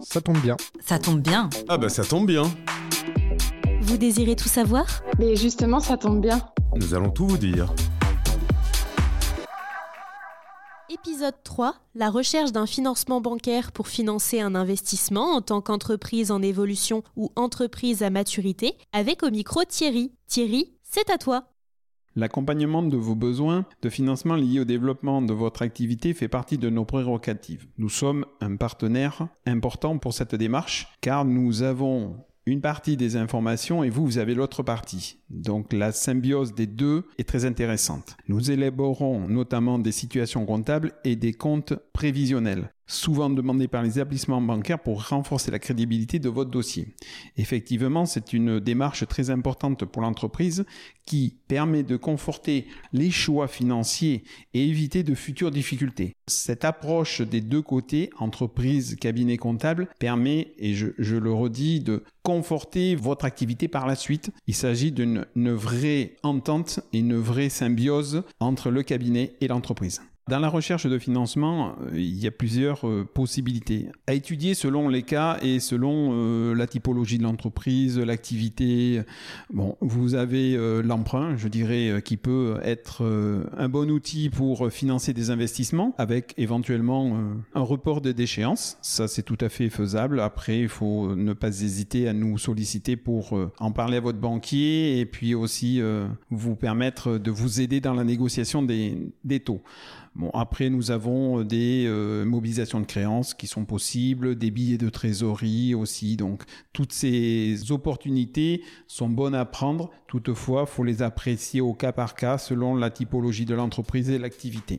Ça tombe bien. Ça tombe bien. Ah bah ça tombe bien. Vous désirez tout savoir? Mais justement, ça tombe bien. Nous allons tout vous dire. Épisode 3, la recherche d'un financement bancaire pour financer un investissement en tant qu'entreprise en évolution ou entreprise à maturité, avec au micro Thierry. Thierry, c'est à toi. L'accompagnement de vos besoins de financement liés au développement de votre activité fait partie de nos prérogatives. Nous sommes un partenaire important pour cette démarche car nous avons une partie des informations et vous, vous avez l'autre partie. Donc la symbiose des deux est très intéressante. Nous élaborons notamment des situations comptables et des comptes prévisionnels souvent demandés par les établissements bancaires pour renforcer la crédibilité de votre dossier. Effectivement, c'est une démarche très importante pour l'entreprise qui permet de conforter les choix financiers et éviter de futures difficultés. Cette approche des deux côtés, entreprise, cabinet comptable, permet, et je le redis, de conforter votre activité par la suite. Il s'agit d'une vraie entente et une vraie symbiose entre le cabinet et l'entreprise. Dans la recherche de financement, euh, il y a plusieurs euh, possibilités à étudier selon les cas et selon euh, la typologie de l'entreprise, l'activité. Bon, vous avez l'emprunt, je dirais, qui peut être un bon outil pour financer des investissements avec éventuellement un report de déchéance. Ça, c'est tout à fait faisable. Après, il faut ne pas hésiter à nous solliciter pour en parler à votre banquier et puis aussi vous permettre de vous aider dans la négociation des, des taux. Après, nous avons euh, des euh, mobilisations de créances qui sont possibles, des billets de trésorerie aussi. Donc, toutes ces opportunités sont bonnes à prendre. Toutefois, faut les apprécier au cas par cas selon la typologie de l'entreprise et l'activité.